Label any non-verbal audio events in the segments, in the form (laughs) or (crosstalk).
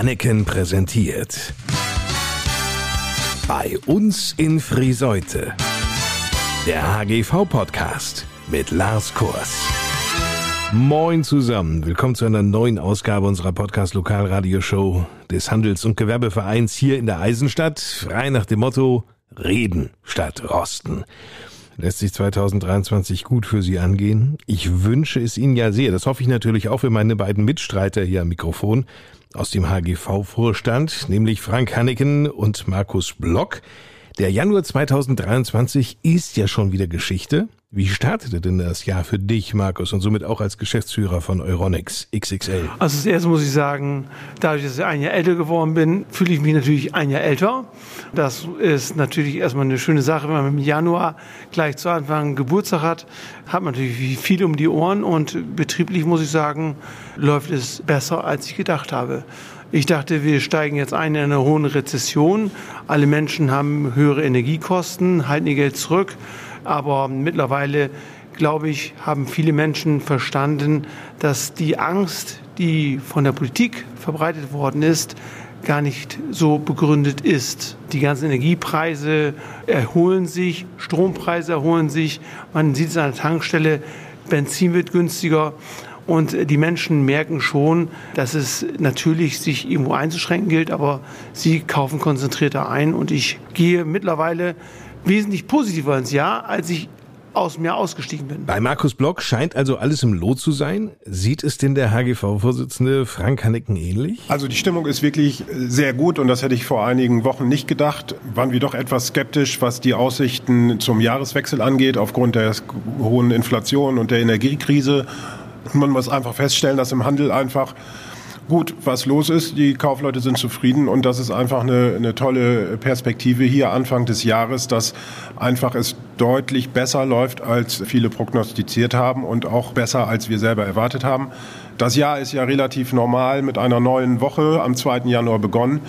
Hanneken präsentiert. Bei uns in Friseute. Der HGV-Podcast mit Lars Kurs. Moin zusammen. Willkommen zu einer neuen Ausgabe unserer Podcast-Lokalradioshow des Handels- und Gewerbevereins hier in der Eisenstadt. Frei nach dem Motto Reden statt Rosten. Lässt sich 2023 gut für Sie angehen? Ich wünsche es Ihnen ja sehr. Das hoffe ich natürlich auch für meine beiden Mitstreiter hier am Mikrofon aus dem HGV-Vorstand, nämlich Frank Hanneken und Markus Block. Der Januar 2023 ist ja schon wieder Geschichte. Wie startete denn das Jahr für dich, Markus, und somit auch als Geschäftsführer von Euronics XXL? Also zuerst muss ich sagen, dadurch, dass ich ein Jahr älter geworden bin, fühle ich mich natürlich ein Jahr älter. Das ist natürlich erstmal eine schöne Sache, wenn man im Januar gleich zu Anfang Geburtstag hat, hat man natürlich viel um die Ohren und betrieblich muss ich sagen, läuft es besser, als ich gedacht habe. Ich dachte, wir steigen jetzt ein in eine hohe Rezession. Alle Menschen haben höhere Energiekosten, halten ihr Geld zurück. Aber mittlerweile, glaube ich, haben viele Menschen verstanden, dass die Angst, die von der Politik verbreitet worden ist, gar nicht so begründet ist. Die ganzen Energiepreise erholen sich, Strompreise erholen sich, man sieht es an der Tankstelle, Benzin wird günstiger. Und die Menschen merken schon, dass es natürlich sich irgendwo einzuschränken gilt, aber sie kaufen konzentrierter ein. Und ich gehe mittlerweile wesentlich positiver ins Jahr, als ich aus mir ausgestiegen bin. Bei Markus Block scheint also alles im Lot zu sein. Sieht es denn der HGV-Vorsitzende Frank Hannecken ähnlich? Also die Stimmung ist wirklich sehr gut und das hätte ich vor einigen Wochen nicht gedacht. Waren wir doch etwas skeptisch, was die Aussichten zum Jahreswechsel angeht, aufgrund der hohen Inflation und der Energiekrise. Man muss einfach feststellen, dass im Handel einfach gut, was los ist. Die Kaufleute sind zufrieden und das ist einfach eine, eine tolle Perspektive hier Anfang des Jahres, dass einfach es deutlich besser läuft, als viele prognostiziert haben und auch besser, als wir selber erwartet haben. Das Jahr ist ja relativ normal mit einer neuen Woche am 2. Januar begonnen.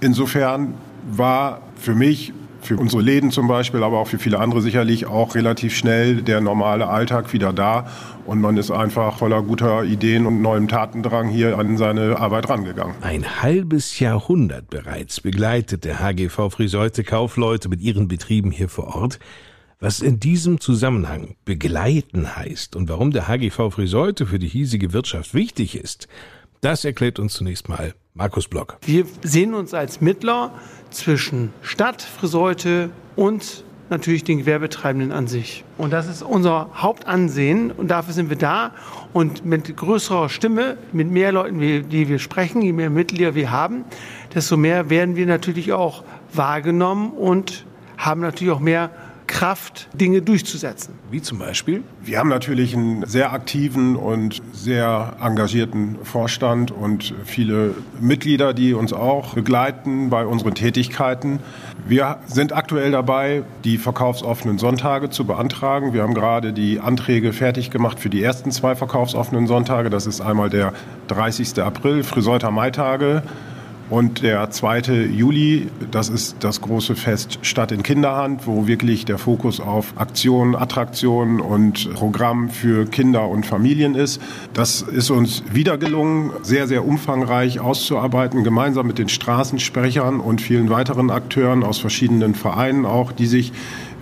Insofern war für mich für unsere Läden zum Beispiel, aber auch für viele andere sicherlich auch relativ schnell der normale Alltag wieder da. Und man ist einfach voller guter Ideen und neuem Tatendrang hier an seine Arbeit rangegangen. Ein halbes Jahrhundert bereits begleitet der HGV Friseute Kaufleute mit ihren Betrieben hier vor Ort. Was in diesem Zusammenhang begleiten heißt und warum der HGV Friseute für die hiesige Wirtschaft wichtig ist, das erklärt uns zunächst mal Markus Block. Wir sehen uns als Mittler zwischen Stadt, Friseute und natürlich den Gewerbetreibenden an sich. Und das ist unser Hauptansehen und dafür sind wir da. Und mit größerer Stimme, mit mehr Leuten, die wir sprechen, je mehr Mitglieder wir haben, desto mehr werden wir natürlich auch wahrgenommen und haben natürlich auch mehr Kraft, Dinge durchzusetzen. Wie zum Beispiel? Wir haben natürlich einen sehr aktiven und sehr engagierten Vorstand und viele Mitglieder, die uns auch begleiten bei unseren Tätigkeiten. Wir sind aktuell dabei, die verkaufsoffenen Sonntage zu beantragen. Wir haben gerade die Anträge fertig gemacht für die ersten zwei verkaufsoffenen Sonntage. Das ist einmal der 30. April, Friseuter Maitage und der 2. Juli, das ist das große Fest Stadt in Kinderhand, wo wirklich der Fokus auf Aktionen, Attraktionen und Programm für Kinder und Familien ist. Das ist uns wieder gelungen, sehr, sehr umfangreich auszuarbeiten, gemeinsam mit den Straßensprechern und vielen weiteren Akteuren aus verschiedenen Vereinen auch, die sich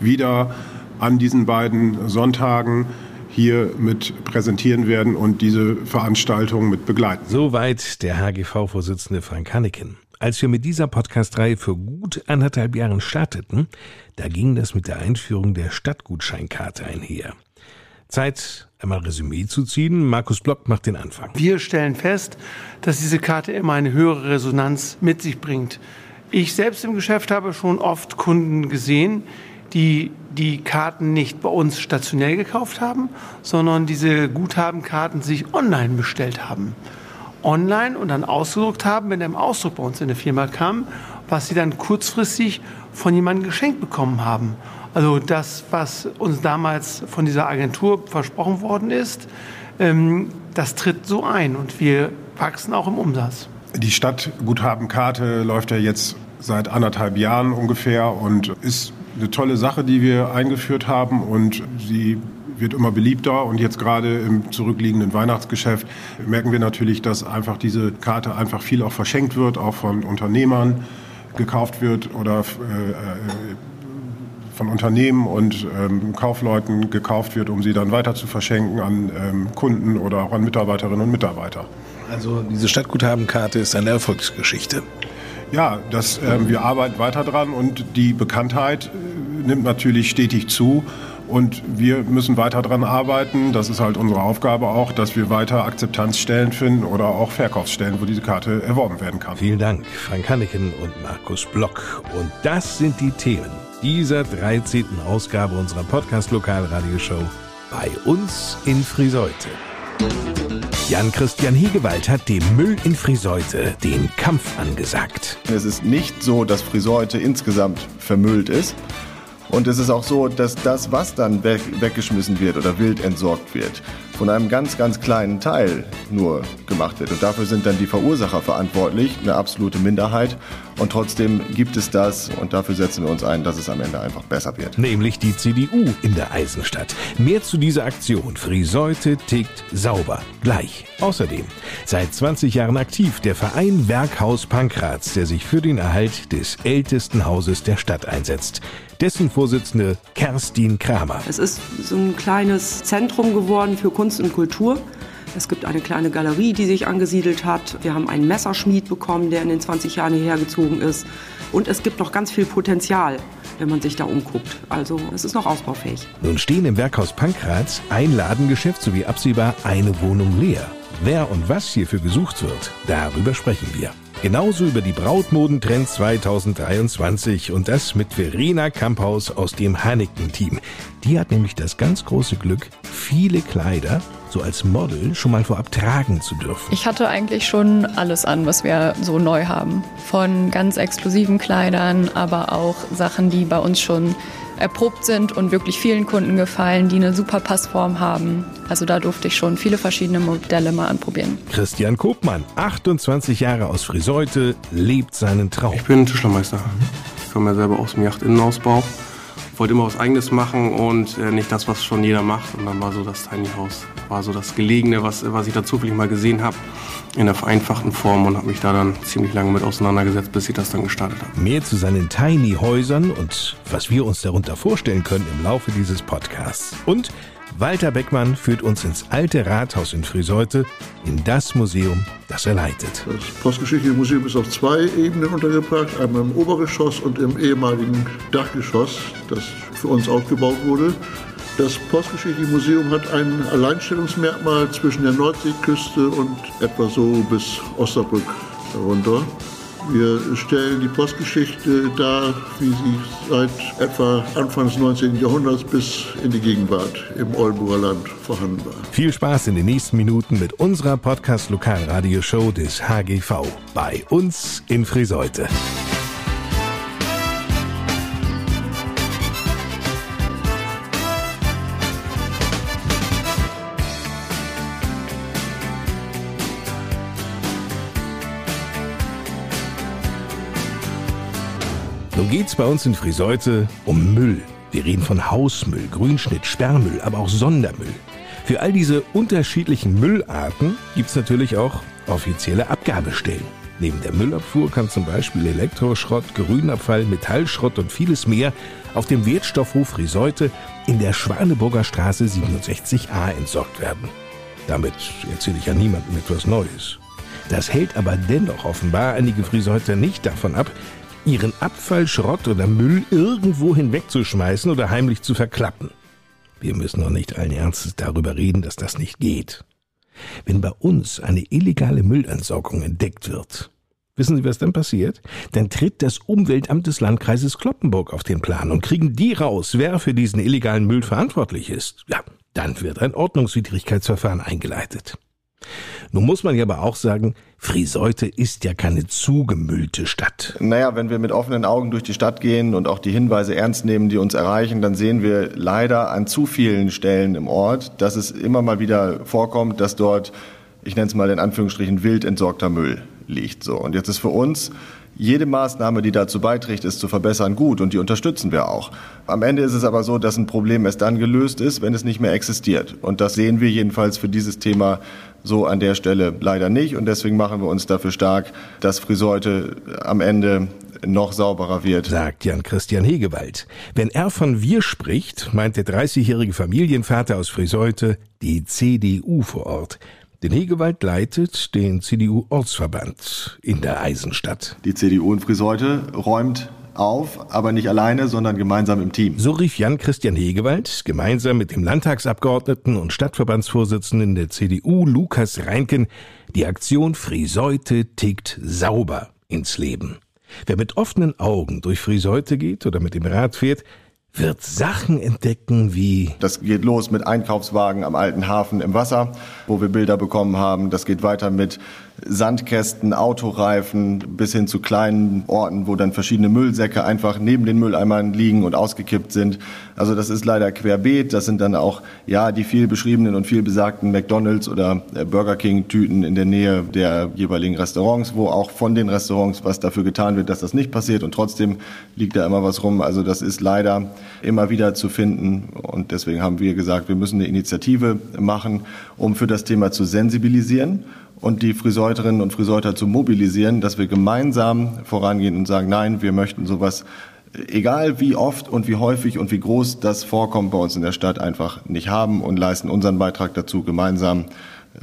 wieder an diesen beiden Sonntagen hier mit präsentieren werden und diese Veranstaltung mit begleiten. Soweit der HGV-Vorsitzende Frank Hanneken. Als wir mit dieser Podcast-Reihe für gut anderthalb Jahren starteten, da ging das mit der Einführung der Stadtgutscheinkarte einher. Zeit, einmal Resümee zu ziehen. Markus Block macht den Anfang. Wir stellen fest, dass diese Karte immer eine höhere Resonanz mit sich bringt. Ich selbst im Geschäft habe schon oft Kunden gesehen, die die Karten nicht bei uns stationell gekauft haben, sondern diese Guthabenkarten sich online bestellt haben. Online und dann ausgedruckt haben, wenn der im Ausdruck bei uns in der Firma kam, was sie dann kurzfristig von jemandem geschenkt bekommen haben. Also das, was uns damals von dieser Agentur versprochen worden ist, ähm, das tritt so ein und wir wachsen auch im Umsatz. Die Stadtguthabenkarte läuft ja jetzt seit anderthalb Jahren ungefähr und ist eine tolle Sache, die wir eingeführt haben und sie wird immer beliebter und jetzt gerade im zurückliegenden Weihnachtsgeschäft merken wir natürlich, dass einfach diese Karte einfach viel auch verschenkt wird, auch von Unternehmern gekauft wird oder äh, von Unternehmen und ähm, Kaufleuten gekauft wird, um sie dann weiter zu verschenken an ähm, Kunden oder auch an Mitarbeiterinnen und Mitarbeiter. Also diese Stadtguthabenkarte ist eine Erfolgsgeschichte. Ja, das, äh, wir arbeiten weiter dran und die Bekanntheit äh, nimmt natürlich stetig zu. Und wir müssen weiter daran arbeiten. Das ist halt unsere Aufgabe auch, dass wir weiter Akzeptanzstellen finden oder auch Verkaufsstellen, wo diese Karte erworben werden kann. Vielen Dank, Frank Hanneken und Markus Block. Und das sind die Themen dieser 13. Ausgabe unserer Podcast-Lokalradioshow bei uns in Friseute. Jan-Christian Hegewald hat dem Müll in Friseute den Kampf angesagt. Es ist nicht so, dass Friseute insgesamt vermüllt ist. Und es ist auch so, dass das, was dann weg, weggeschmissen wird oder wild entsorgt wird, von einem ganz, ganz kleinen Teil nur gemacht wird. Und dafür sind dann die Verursacher verantwortlich, eine absolute Minderheit. Und trotzdem gibt es das und dafür setzen wir uns ein, dass es am Ende einfach besser wird. Nämlich die CDU in der Eisenstadt. Mehr zu dieser Aktion. Friseute tickt sauber. Gleich. Außerdem seit 20 Jahren aktiv der Verein Werkhaus Pankrats, der sich für den Erhalt des ältesten Hauses der Stadt einsetzt dessen Vorsitzende Kerstin Kramer. Es ist so ein kleines Zentrum geworden für Kunst und Kultur. Es gibt eine kleine Galerie, die sich angesiedelt hat. Wir haben einen Messerschmied bekommen, der in den 20 Jahren hierher gezogen ist. Und es gibt noch ganz viel Potenzial, wenn man sich da umguckt. Also es ist noch ausbaufähig. Nun stehen im Werkhaus Pankraz ein Ladengeschäft sowie absehbar eine Wohnung leer. Wer und was hierfür gesucht wird, darüber sprechen wir. Genauso über die Brautmodentrends 2023 und das mit Verena Kamphaus aus dem Hanneken-Team. Die hat nämlich das ganz große Glück, viele Kleider so als Model schon mal vorab tragen zu dürfen. Ich hatte eigentlich schon alles an, was wir so neu haben. Von ganz exklusiven Kleidern, aber auch Sachen, die bei uns schon erprobt sind und wirklich vielen Kunden gefallen, die eine super Passform haben. Also da durfte ich schon viele verschiedene Modelle mal anprobieren. Christian Kopmann, 28 Jahre aus Friseute, lebt seinen Traum. Ich bin Tischlermeister. Ich komme ja selber aus dem Yachtinnenausbau. Wollte immer was Eigenes machen und äh, nicht das, was schon jeder macht. Und dann war so das Tiny House, war so das Gelegene, was, was ich da zufällig mal gesehen habe in der vereinfachten Form und habe mich da dann ziemlich lange mit auseinandergesetzt, bis ich das dann gestartet habe. Mehr zu seinen Tiny Häusern und was wir uns darunter vorstellen können im Laufe dieses Podcasts. Und Walter Beckmann führt uns ins alte Rathaus in Friseute, in das Museum, das er leitet. Das Postgeschichtliche Museum ist auf zwei Ebenen untergebracht, einmal im Obergeschoss und im ehemaligen Dachgeschoss, das für uns aufgebaut wurde. Das Postgeschichtliche Museum hat ein Alleinstellungsmerkmal zwischen der Nordseeküste und etwa so bis Osnabrück herunter. Wir stellen die Postgeschichte dar, wie sie seit etwa Anfang des 19. Jahrhunderts bis in die Gegenwart im Oldenburger Land vorhanden war. Viel Spaß in den nächsten Minuten mit unserer Podcast-Lokalradioshow des HGV bei uns in Friseute. Nun geht's bei uns in Friseute um Müll. Wir reden von Hausmüll, Grünschnitt, Sperrmüll, aber auch Sondermüll. Für all diese unterschiedlichen Müllarten gibt's natürlich auch offizielle Abgabestellen. Neben der Müllabfuhr kann zum Beispiel Elektroschrott, Grünabfall, Metallschrott und vieles mehr auf dem Wertstoffhof Friseute in der Schwaneburger Straße 67a entsorgt werden. Damit erzähle ich ja niemandem etwas Neues. Das hält aber dennoch offenbar einige Friseuter nicht davon ab, ihren Abfall, Schrott oder Müll irgendwo hinwegzuschmeißen oder heimlich zu verklappen. Wir müssen doch nicht allen Ernstes darüber reden, dass das nicht geht. Wenn bei uns eine illegale Müllentsorgung entdeckt wird, wissen Sie, was dann passiert? Dann tritt das Umweltamt des Landkreises Kloppenburg auf den Plan und kriegen die raus, wer für diesen illegalen Müll verantwortlich ist. Ja, dann wird ein Ordnungswidrigkeitsverfahren eingeleitet. Nun muss man ja aber auch sagen, Friseute ist ja keine zugemüllte Stadt. Naja, wenn wir mit offenen Augen durch die Stadt gehen und auch die Hinweise ernst nehmen, die uns erreichen, dann sehen wir leider an zu vielen Stellen im Ort, dass es immer mal wieder vorkommt, dass dort, ich nenne es mal in Anführungsstrichen, wild entsorgter Müll liegt. So. Und jetzt ist für uns jede Maßnahme, die dazu beiträgt, es zu verbessern, gut und die unterstützen wir auch. Am Ende ist es aber so, dass ein Problem erst dann gelöst ist, wenn es nicht mehr existiert. Und das sehen wir jedenfalls für dieses Thema so an der Stelle leider nicht. Und deswegen machen wir uns dafür stark, dass Friseute am Ende noch sauberer wird. Sagt Jan Christian Hegewald. Wenn er von wir spricht, meint der 30-jährige Familienvater aus Friseute die CDU vor Ort. Den Hegewald leitet den CDU-Ortsverband in der Eisenstadt. Die CDU in Friseute räumt auf, aber nicht alleine, sondern gemeinsam im Team. So rief Jan Christian Hegewald gemeinsam mit dem Landtagsabgeordneten und Stadtverbandsvorsitzenden der CDU Lukas Reinken die Aktion Friseute tickt sauber ins Leben. Wer mit offenen Augen durch Friseute geht oder mit dem Rad fährt, wird Sachen entdecken wie. Das geht los mit Einkaufswagen am alten Hafen im Wasser, wo wir Bilder bekommen haben. Das geht weiter mit Sandkästen, Autoreifen bis hin zu kleinen Orten, wo dann verschiedene Müllsäcke einfach neben den Mülleimern liegen und ausgekippt sind. Also das ist leider querbeet. Das sind dann auch ja die viel beschriebenen und viel besagten McDonald's oder äh, Burger King Tüten in der Nähe der jeweiligen Restaurants, wo auch von den Restaurants was dafür getan wird, dass das nicht passiert und trotzdem liegt da immer was rum. Also das ist leider immer wieder zu finden und deswegen haben wir gesagt, wir müssen eine Initiative machen, um für das Thema zu sensibilisieren und die Friseuterinnen und Friseuter zu mobilisieren, dass wir gemeinsam vorangehen und sagen, nein, wir möchten sowas, egal wie oft und wie häufig und wie groß das vorkommt bei uns in der Stadt, einfach nicht haben und leisten unseren Beitrag dazu, gemeinsam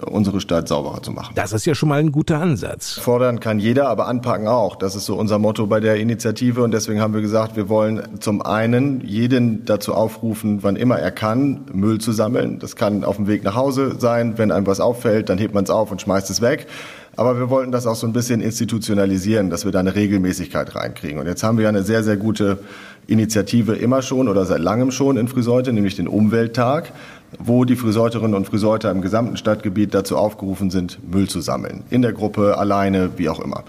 unsere Stadt sauberer zu machen. Das ist ja schon mal ein guter Ansatz. Fordern kann jeder, aber anpacken auch. Das ist so unser Motto bei der Initiative und deswegen haben wir gesagt, wir wollen zum einen jeden dazu aufrufen, wann immer er kann, Müll zu sammeln. Das kann auf dem Weg nach Hause sein. Wenn einem was auffällt, dann hebt man es auf und schmeißt es weg. Aber wir wollten das auch so ein bisschen institutionalisieren, dass wir da eine Regelmäßigkeit reinkriegen. Und jetzt haben wir ja eine sehr, sehr gute Initiative immer schon oder seit langem schon in Friseute, nämlich den Umwelttag wo die Friseuterinnen und Friseuter im gesamten Stadtgebiet dazu aufgerufen sind, Müll zu sammeln. In der Gruppe, alleine, wie auch immer.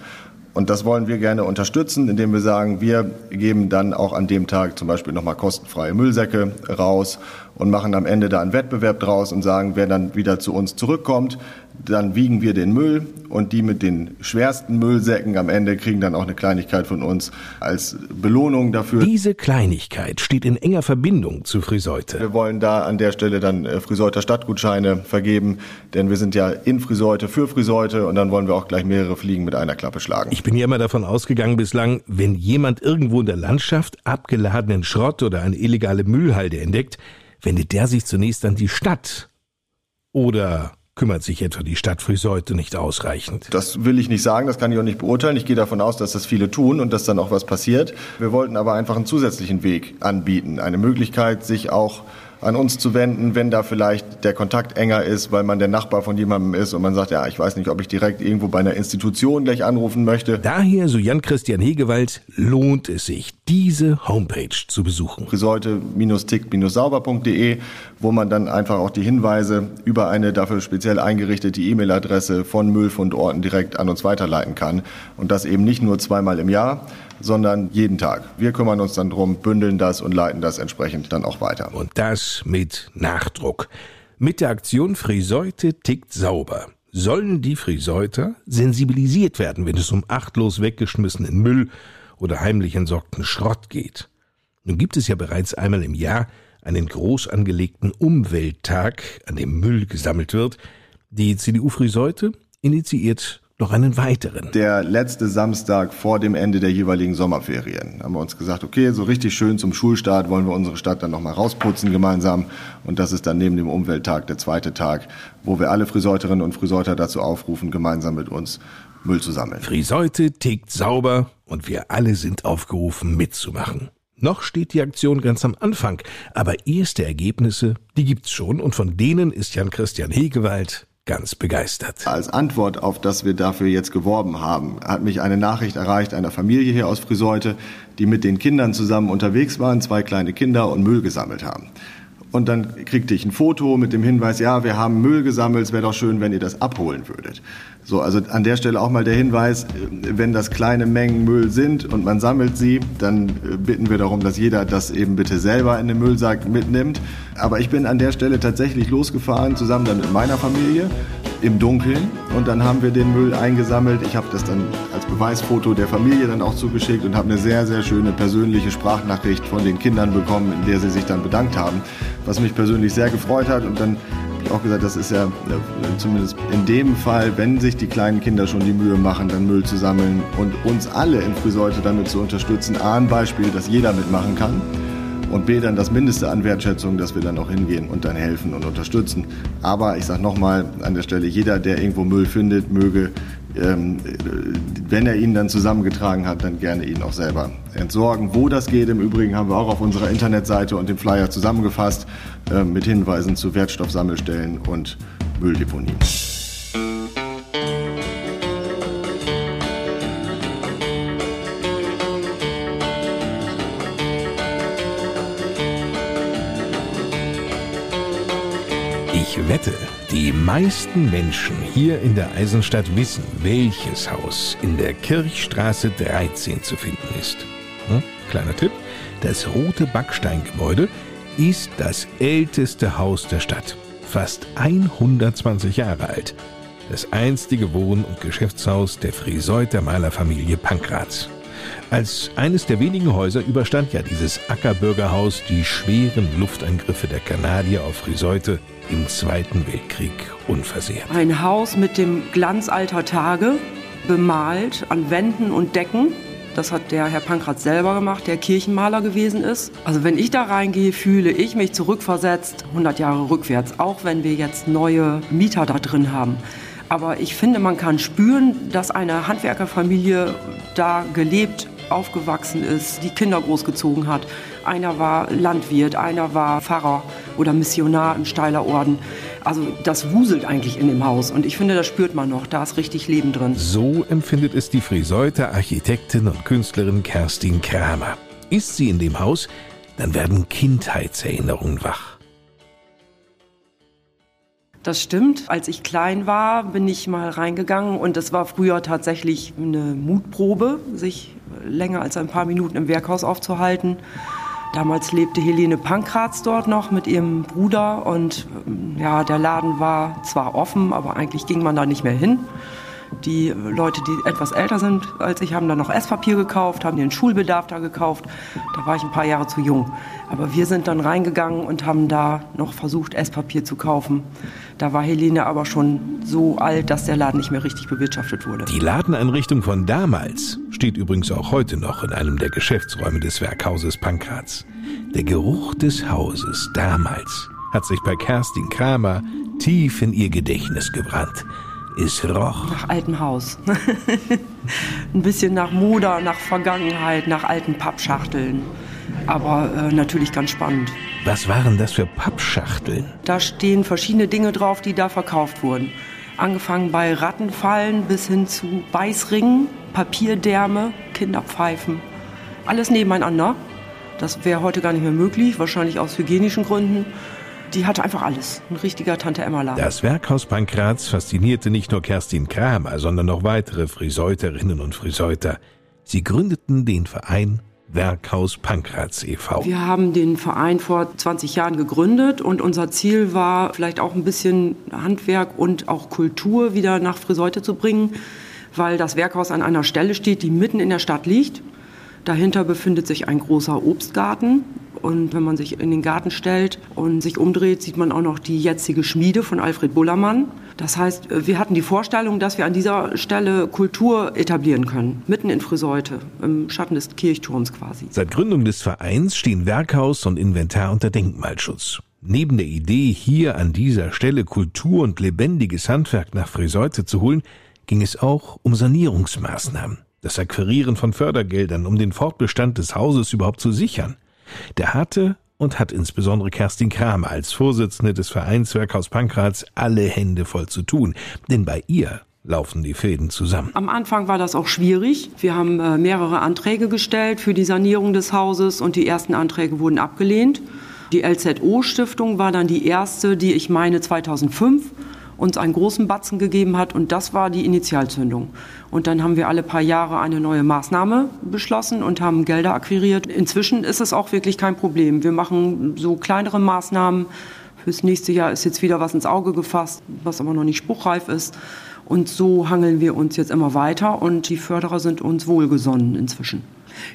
Und das wollen wir gerne unterstützen, indem wir sagen, wir geben dann auch an dem Tag zum Beispiel nochmal kostenfreie Müllsäcke raus und machen am Ende da einen Wettbewerb draus und sagen, wer dann wieder zu uns zurückkommt, dann wiegen wir den Müll und die mit den schwersten Müllsäcken am Ende kriegen dann auch eine Kleinigkeit von uns als Belohnung dafür. Diese Kleinigkeit steht in enger Verbindung zu Friseute. Wir wollen da an der Stelle dann äh, Friseuter Stadtgutscheine vergeben, denn wir sind ja in Friseute für Friseute und dann wollen wir auch gleich mehrere Fliegen mit einer Klappe schlagen. Ich bin ja immer davon ausgegangen bislang, wenn jemand irgendwo in der Landschaft abgeladenen Schrott oder eine illegale Müllhalde entdeckt, wendet der sich zunächst an die Stadt. Oder kümmert sich etwa die Stadt Friseute nicht ausreichend? Das will ich nicht sagen, das kann ich auch nicht beurteilen. Ich gehe davon aus, dass das viele tun und dass dann auch was passiert. Wir wollten aber einfach einen zusätzlichen Weg anbieten, eine Möglichkeit, sich auch an uns zu wenden, wenn da vielleicht der Kontakt enger ist, weil man der Nachbar von jemandem ist und man sagt, ja, ich weiß nicht, ob ich direkt irgendwo bei einer Institution gleich anrufen möchte. Daher, so Jan-Christian Hegewald, lohnt es sich, diese Homepage zu besuchen. Friseute-tick-sauber.de, wo man dann einfach auch die Hinweise über eine dafür speziell eingerichtete E-Mail-Adresse von Müllfundorten direkt an uns weiterleiten kann. Und das eben nicht nur zweimal im Jahr, sondern jeden Tag. Wir kümmern uns dann drum, bündeln das und leiten das entsprechend dann auch weiter. Und das mit Nachdruck. Mit der Aktion Friseute tickt sauber sollen die Friseuter sensibilisiert werden, wenn es um achtlos weggeschmissenen Müll oder heimlich entsorgten Schrott geht. Nun gibt es ja bereits einmal im Jahr einen groß angelegten Umwelttag, an dem Müll gesammelt wird. Die CDU Friseute initiiert noch einen weiteren. Der letzte Samstag vor dem Ende der jeweiligen Sommerferien haben wir uns gesagt, okay, so richtig schön zum Schulstart wollen wir unsere Stadt dann nochmal rausputzen gemeinsam. Und das ist dann neben dem Umwelttag der zweite Tag, wo wir alle Friseuterinnen und Friseuter dazu aufrufen, gemeinsam mit uns Müll zu sammeln. Friseute tickt sauber und wir alle sind aufgerufen mitzumachen. Noch steht die Aktion ganz am Anfang, aber erste Ergebnisse, die gibt's schon und von denen ist Jan Christian Hegewald ganz begeistert. Als Antwort auf das wir dafür jetzt geworben haben, hat mich eine Nachricht erreicht einer Familie hier aus Friseute, die mit den Kindern zusammen unterwegs waren, zwei kleine Kinder und Müll gesammelt haben. Und dann kriegte ich ein Foto mit dem Hinweis, ja, wir haben Müll gesammelt, es wäre doch schön, wenn ihr das abholen würdet. So, also an der Stelle auch mal der Hinweis, wenn das kleine Mengen Müll sind und man sammelt sie, dann äh, bitten wir darum, dass jeder das eben bitte selber in den Müllsack mitnimmt. Aber ich bin an der Stelle tatsächlich losgefahren, zusammen dann mit meiner Familie im Dunkeln und dann haben wir den Müll eingesammelt. Ich habe das dann als Beweisfoto der Familie dann auch zugeschickt und habe eine sehr, sehr schöne persönliche Sprachnachricht von den Kindern bekommen, in der sie sich dann bedankt haben, was mich persönlich sehr gefreut hat und dann auch gesagt, das ist ja zumindest in dem Fall, wenn sich die kleinen Kinder schon die Mühe machen, dann Müll zu sammeln und uns alle in Friseute damit zu unterstützen, A, ein Beispiel, dass jeder mitmachen kann und B dann das Mindeste an Wertschätzung, dass wir dann auch hingehen und dann helfen und unterstützen. Aber ich sage nochmal an der Stelle, jeder, der irgendwo Müll findet, möge, ähm, wenn er ihn dann zusammengetragen hat, dann gerne ihn auch selber entsorgen. Wo das geht, im Übrigen haben wir auch auf unserer Internetseite und dem Flyer zusammengefasst äh, mit Hinweisen zu Wertstoffsammelstellen und Mülldeponien. Wette, die meisten Menschen hier in der Eisenstadt wissen, welches Haus in der Kirchstraße 13 zu finden ist. Hm? Kleiner Tipp, das rote Backsteingebäude ist das älteste Haus der Stadt, fast 120 Jahre alt. Das einstige Wohn- und Geschäftshaus der Friseuter Malerfamilie Pankratz. Als eines der wenigen Häuser überstand ja dieses Ackerbürgerhaus die schweren Luftangriffe der Kanadier auf Friseute im Zweiten Weltkrieg unversehrt. Ein Haus mit dem Glanz alter Tage, bemalt an Wänden und Decken. Das hat der Herr Pankratz selber gemacht, der Kirchenmaler gewesen ist. Also wenn ich da reingehe, fühle ich mich zurückversetzt 100 Jahre rückwärts, auch wenn wir jetzt neue Mieter da drin haben. Aber ich finde, man kann spüren, dass eine Handwerkerfamilie da gelebt, aufgewachsen ist, die Kinder großgezogen hat. Einer war Landwirt, einer war Pfarrer oder Missionar im Steiler Orden. Also das wuselt eigentlich in dem Haus und ich finde, das spürt man noch, da ist richtig Leben drin. So empfindet es die Friseuter Architektin und Künstlerin Kerstin Kramer. Ist sie in dem Haus, dann werden Kindheitserinnerungen wach. Das stimmt. Als ich klein war, bin ich mal reingegangen und es war früher tatsächlich eine Mutprobe, sich länger als ein paar Minuten im Werkhaus aufzuhalten. Damals lebte Helene Pankratz dort noch mit ihrem Bruder und ja, der Laden war zwar offen, aber eigentlich ging man da nicht mehr hin. Die Leute, die etwas älter sind als ich, haben dann noch Esspapier gekauft, haben den Schulbedarf da gekauft. Da war ich ein paar Jahre zu jung. Aber wir sind dann reingegangen und haben da noch versucht, Esspapier zu kaufen. Da war Helene aber schon so alt, dass der Laden nicht mehr richtig bewirtschaftet wurde. Die Ladeneinrichtung von damals steht übrigens auch heute noch in einem der Geschäftsräume des Werkhauses Pankratz. Der Geruch des Hauses damals hat sich bei Kerstin Kramer tief in ihr Gedächtnis gebrannt. Es roch. Nach altem Haus. (laughs) Ein bisschen nach Moder, nach Vergangenheit, nach alten Pappschachteln. Aber äh, natürlich ganz spannend. Was waren das für Pappschachteln? Da stehen verschiedene Dinge drauf, die da verkauft wurden. Angefangen bei Rattenfallen bis hin zu Beißringen, Papierdärme, Kinderpfeifen. Alles nebeneinander. Das wäre heute gar nicht mehr möglich, wahrscheinlich aus hygienischen Gründen. Die hatte einfach alles. Ein richtiger Tante Emma-Laden. Das Werkhaus Pankratz faszinierte nicht nur Kerstin Kramer, sondern noch weitere Friseuterinnen und Friseuter. Sie gründeten den Verein Werkhaus Pankratz e.V. Wir haben den Verein vor 20 Jahren gegründet und unser Ziel war, vielleicht auch ein bisschen Handwerk und auch Kultur wieder nach Friseute zu bringen, weil das Werkhaus an einer Stelle steht, die mitten in der Stadt liegt. Dahinter befindet sich ein großer Obstgarten. Und wenn man sich in den Garten stellt und sich umdreht, sieht man auch noch die jetzige Schmiede von Alfred Bullermann. Das heißt, wir hatten die Vorstellung, dass wir an dieser Stelle Kultur etablieren können, mitten in Friseute, im Schatten des Kirchturms quasi. Seit Gründung des Vereins stehen Werkhaus und Inventar unter Denkmalschutz. Neben der Idee, hier an dieser Stelle Kultur und lebendiges Handwerk nach Friseute zu holen, ging es auch um Sanierungsmaßnahmen das Akquirieren von Fördergeldern, um den Fortbestand des Hauses überhaupt zu sichern. Der hatte und hat insbesondere Kerstin Kramer als Vorsitzende des Vereins Werkhaus Pankratz alle Hände voll zu tun, denn bei ihr laufen die Fäden zusammen. Am Anfang war das auch schwierig. Wir haben äh, mehrere Anträge gestellt für die Sanierung des Hauses und die ersten Anträge wurden abgelehnt. Die LZO-Stiftung war dann die erste, die ich meine 2005 uns einen großen Batzen gegeben hat und das war die Initialzündung. Und dann haben wir alle paar Jahre eine neue Maßnahme beschlossen und haben Gelder akquiriert. Inzwischen ist es auch wirklich kein Problem. Wir machen so kleinere Maßnahmen Fürs nächste Jahr ist jetzt wieder was ins Auge gefasst, was aber noch nicht spruchreif ist. Und so hangeln wir uns jetzt immer weiter und die Förderer sind uns wohlgesonnen inzwischen.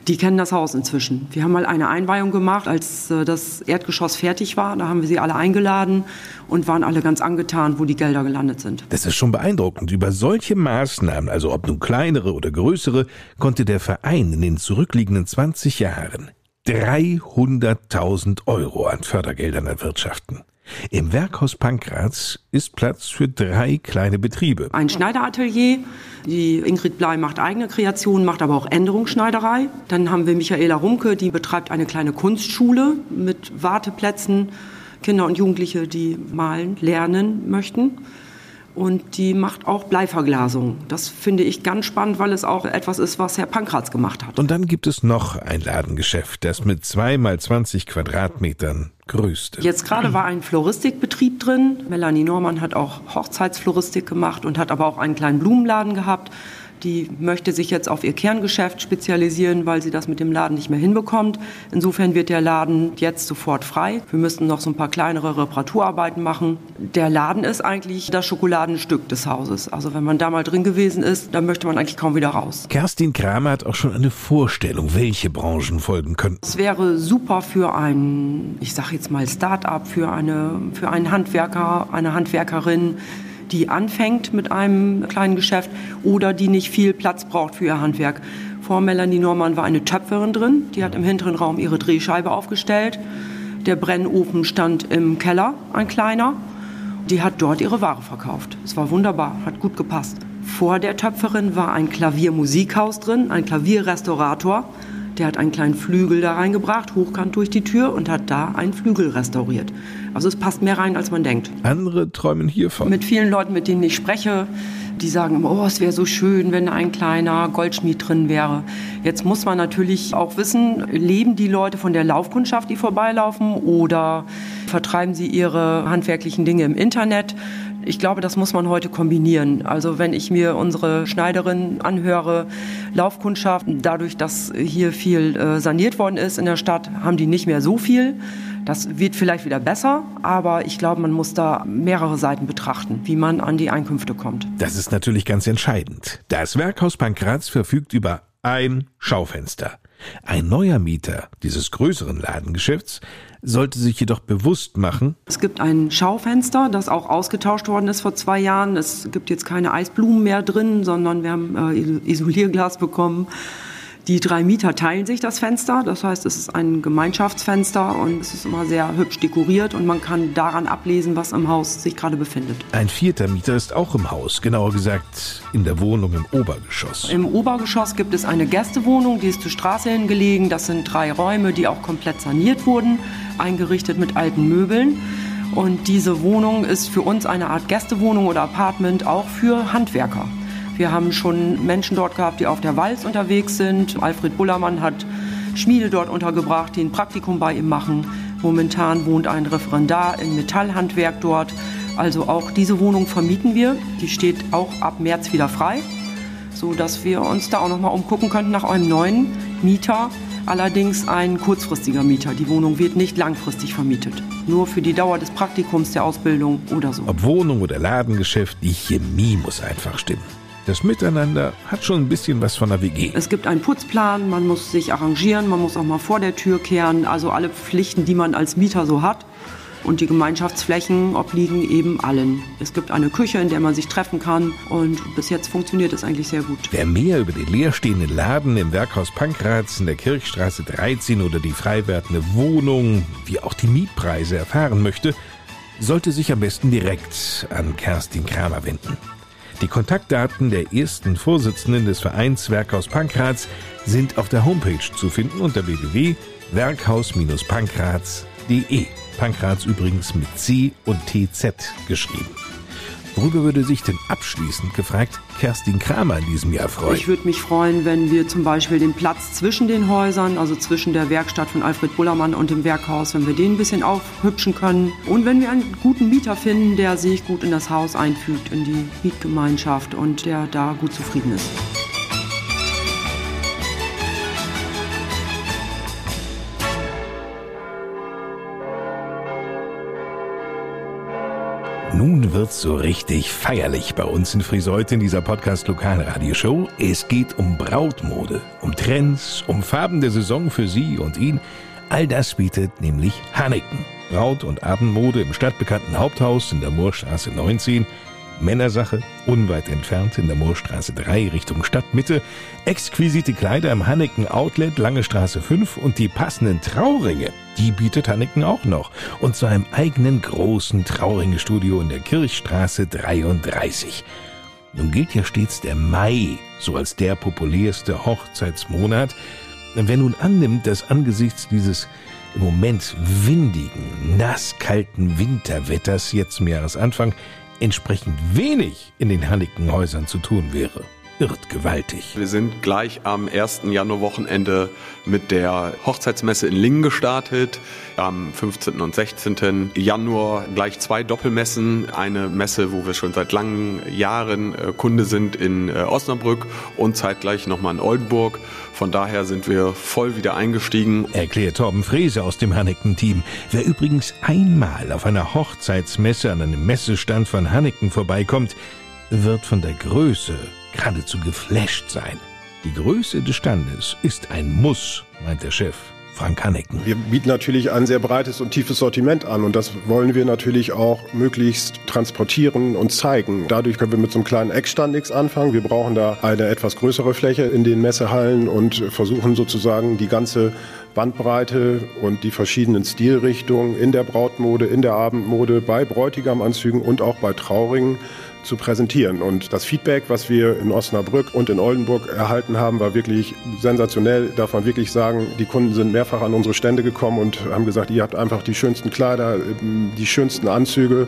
Die kennen das Haus inzwischen. Wir haben mal eine Einweihung gemacht, als äh, das Erdgeschoss fertig war. Da haben wir sie alle eingeladen und waren alle ganz angetan, wo die Gelder gelandet sind. Das ist schon beeindruckend. Über solche Maßnahmen, also ob nun kleinere oder größere, konnte der Verein in den zurückliegenden 20 Jahren 300.000 Euro an Fördergeldern erwirtschaften. Im Werkhaus Pankratz ist Platz für drei kleine Betriebe. Ein Schneideratelier. Die Ingrid Blei macht eigene Kreationen, macht aber auch Änderungsschneiderei. Dann haben wir Michaela Rumke, die betreibt eine kleine Kunstschule mit Warteplätzen. Kinder und Jugendliche, die malen, lernen möchten und die macht auch Bleiverglasung. Das finde ich ganz spannend, weil es auch etwas ist, was Herr Pankratz gemacht hat. Und dann gibt es noch ein Ladengeschäft, das mit zwei mal 20 Quadratmetern größt. Jetzt gerade war ein Floristikbetrieb drin. Melanie Norman hat auch Hochzeitsfloristik gemacht und hat aber auch einen kleinen Blumenladen gehabt. Die möchte sich jetzt auf ihr Kerngeschäft spezialisieren, weil sie das mit dem Laden nicht mehr hinbekommt. Insofern wird der Laden jetzt sofort frei. Wir müssten noch so ein paar kleinere Reparaturarbeiten machen. Der Laden ist eigentlich das Schokoladenstück des Hauses. Also wenn man da mal drin gewesen ist, dann möchte man eigentlich kaum wieder raus. Kerstin Kramer hat auch schon eine Vorstellung, welche Branchen folgen können. Es wäre super für ein, ich sage jetzt mal Start-up, für, eine, für einen Handwerker, eine Handwerkerin, die anfängt mit einem kleinen Geschäft oder die nicht viel Platz braucht für ihr Handwerk. Vor Melanie Norman war eine Töpferin drin, die hat im hinteren Raum ihre Drehscheibe aufgestellt. Der Brennofen stand im Keller, ein kleiner. Die hat dort ihre Ware verkauft. Es war wunderbar, hat gut gepasst. Vor der Töpferin war ein Klaviermusikhaus drin, ein Klavierrestaurator. Der hat einen kleinen Flügel da reingebracht, hochkant durch die Tür und hat da einen Flügel restauriert. Also es passt mehr rein, als man denkt. Andere träumen hiervon. Mit vielen Leuten, mit denen ich spreche, die sagen immer, oh, es wäre so schön, wenn ein kleiner Goldschmied drin wäre. Jetzt muss man natürlich auch wissen, leben die Leute von der Laufkundschaft, die vorbeilaufen, oder vertreiben sie ihre handwerklichen Dinge im Internet? Ich glaube, das muss man heute kombinieren. Also wenn ich mir unsere Schneiderin anhöre, Laufkundschaft, dadurch, dass hier viel äh, saniert worden ist in der Stadt, haben die nicht mehr so viel. Das wird vielleicht wieder besser, aber ich glaube, man muss da mehrere Seiten betrachten, wie man an die Einkünfte kommt. Das ist natürlich ganz entscheidend. Das Werkhaus Pankraz verfügt über ein Schaufenster. Ein neuer Mieter dieses größeren Ladengeschäfts sollte sich jedoch bewusst machen, es gibt ein Schaufenster, das auch ausgetauscht worden ist vor zwei Jahren. Es gibt jetzt keine Eisblumen mehr drin, sondern wir haben äh, Isolierglas bekommen. Die drei Mieter teilen sich das Fenster, das heißt, es ist ein Gemeinschaftsfenster und es ist immer sehr hübsch dekoriert und man kann daran ablesen, was im Haus sich gerade befindet. Ein vierter Mieter ist auch im Haus, genauer gesagt in der Wohnung im Obergeschoss. Im Obergeschoss gibt es eine Gästewohnung, die ist zur Straße hingelegen. Das sind drei Räume, die auch komplett saniert wurden, eingerichtet mit alten Möbeln. Und diese Wohnung ist für uns eine Art Gästewohnung oder Apartment auch für Handwerker. Wir haben schon Menschen dort gehabt, die auf der Walz unterwegs sind. Alfred Bullermann hat Schmiede dort untergebracht, die ein Praktikum bei ihm machen. Momentan wohnt ein Referendar im Metallhandwerk dort. Also auch diese Wohnung vermieten wir. Die steht auch ab März wieder frei, so dass wir uns da auch noch mal umgucken könnten nach einem neuen Mieter. Allerdings ein kurzfristiger Mieter. Die Wohnung wird nicht langfristig vermietet. Nur für die Dauer des Praktikums, der Ausbildung oder so. Ob Wohnung oder Ladengeschäft, die Chemie muss einfach stimmen. Das Miteinander hat schon ein bisschen was von einer WG. Es gibt einen Putzplan, man muss sich arrangieren, man muss auch mal vor der Tür kehren, also alle Pflichten, die man als Mieter so hat. Und die Gemeinschaftsflächen obliegen eben allen. Es gibt eine Küche, in der man sich treffen kann. Und bis jetzt funktioniert es eigentlich sehr gut. Wer mehr über den leerstehenden Laden im Werkhaus Pankratz in der Kirchstraße 13 oder die frei werdende Wohnung, wie auch die Mietpreise erfahren möchte, sollte sich am besten direkt an Kerstin Kramer wenden. Die Kontaktdaten der ersten Vorsitzenden des Vereins Werkhaus Pankratz sind auf der Homepage zu finden unter www.werkhaus-pankratz.de. Pankratz übrigens mit C und TZ geschrieben. Worüber würde sich denn abschließend gefragt Kerstin Kramer in diesem Jahr freuen? Ich würde mich freuen, wenn wir zum Beispiel den Platz zwischen den Häusern, also zwischen der Werkstatt von Alfred Bullermann und dem Werkhaus, wenn wir den ein bisschen aufhübschen können. Und wenn wir einen guten Mieter finden, der sich gut in das Haus einfügt, in die Mietgemeinschaft und der da gut zufrieden ist. Nun wird's so richtig feierlich bei uns in Friseute in dieser Podcast Lokalradioshow. Es geht um Brautmode, um Trends, um Farben der Saison für Sie und ihn. All das bietet nämlich Hanneken. Braut- und Abendmode im stadtbekannten Haupthaus in der Moorstraße 19 Männersache, unweit entfernt in der Moorstraße 3 Richtung Stadtmitte, exquisite Kleider im Hanneken Outlet Lange Straße 5 und die passenden Trauringe, die bietet Hanneken auch noch und zu einem eigenen großen Trauringestudio in der Kirchstraße 33. Nun gilt ja stets der Mai so als der populärste Hochzeitsmonat. Wer nun annimmt, dass angesichts dieses im Moment windigen, nasskalten Winterwetters jetzt zum Jahresanfang entsprechend wenig in den Hannikenhäusern zu tun wäre irrt gewaltig. Wir sind gleich am 1. Januarwochenende mit der Hochzeitsmesse in Lingen gestartet. Am 15. und 16. Januar gleich zwei Doppelmessen. Eine Messe, wo wir schon seit langen Jahren äh, Kunde sind in äh, Osnabrück und zeitgleich nochmal in Oldenburg. Von daher sind wir voll wieder eingestiegen. Erklärt Torben Frese aus dem Hanneken-Team. Wer übrigens einmal auf einer Hochzeitsmesse an einem Messestand von Hanneken vorbeikommt, wird von der Größe geradezu geflasht sein. Die Größe des Standes ist ein Muss, meint der Chef. Frank. Wir bieten natürlich ein sehr breites und tiefes Sortiment an und das wollen wir natürlich auch möglichst transportieren und zeigen. Dadurch können wir mit so einem kleinen Eckstand nichts anfangen. Wir brauchen da eine etwas größere Fläche in den Messehallen und versuchen sozusagen die ganze Bandbreite und die verschiedenen Stilrichtungen in der Brautmode, in der Abendmode, bei Bräutigamanzügen und auch bei Trauringen zu präsentieren. Und das Feedback, was wir in Osnabrück und in Oldenburg erhalten haben, war wirklich sensationell. Darf man wirklich sagen, die Kunden sind mehrfach an unsere Stände gekommen und haben gesagt, ihr habt einfach die schönsten Kleider, die schönsten Anzüge.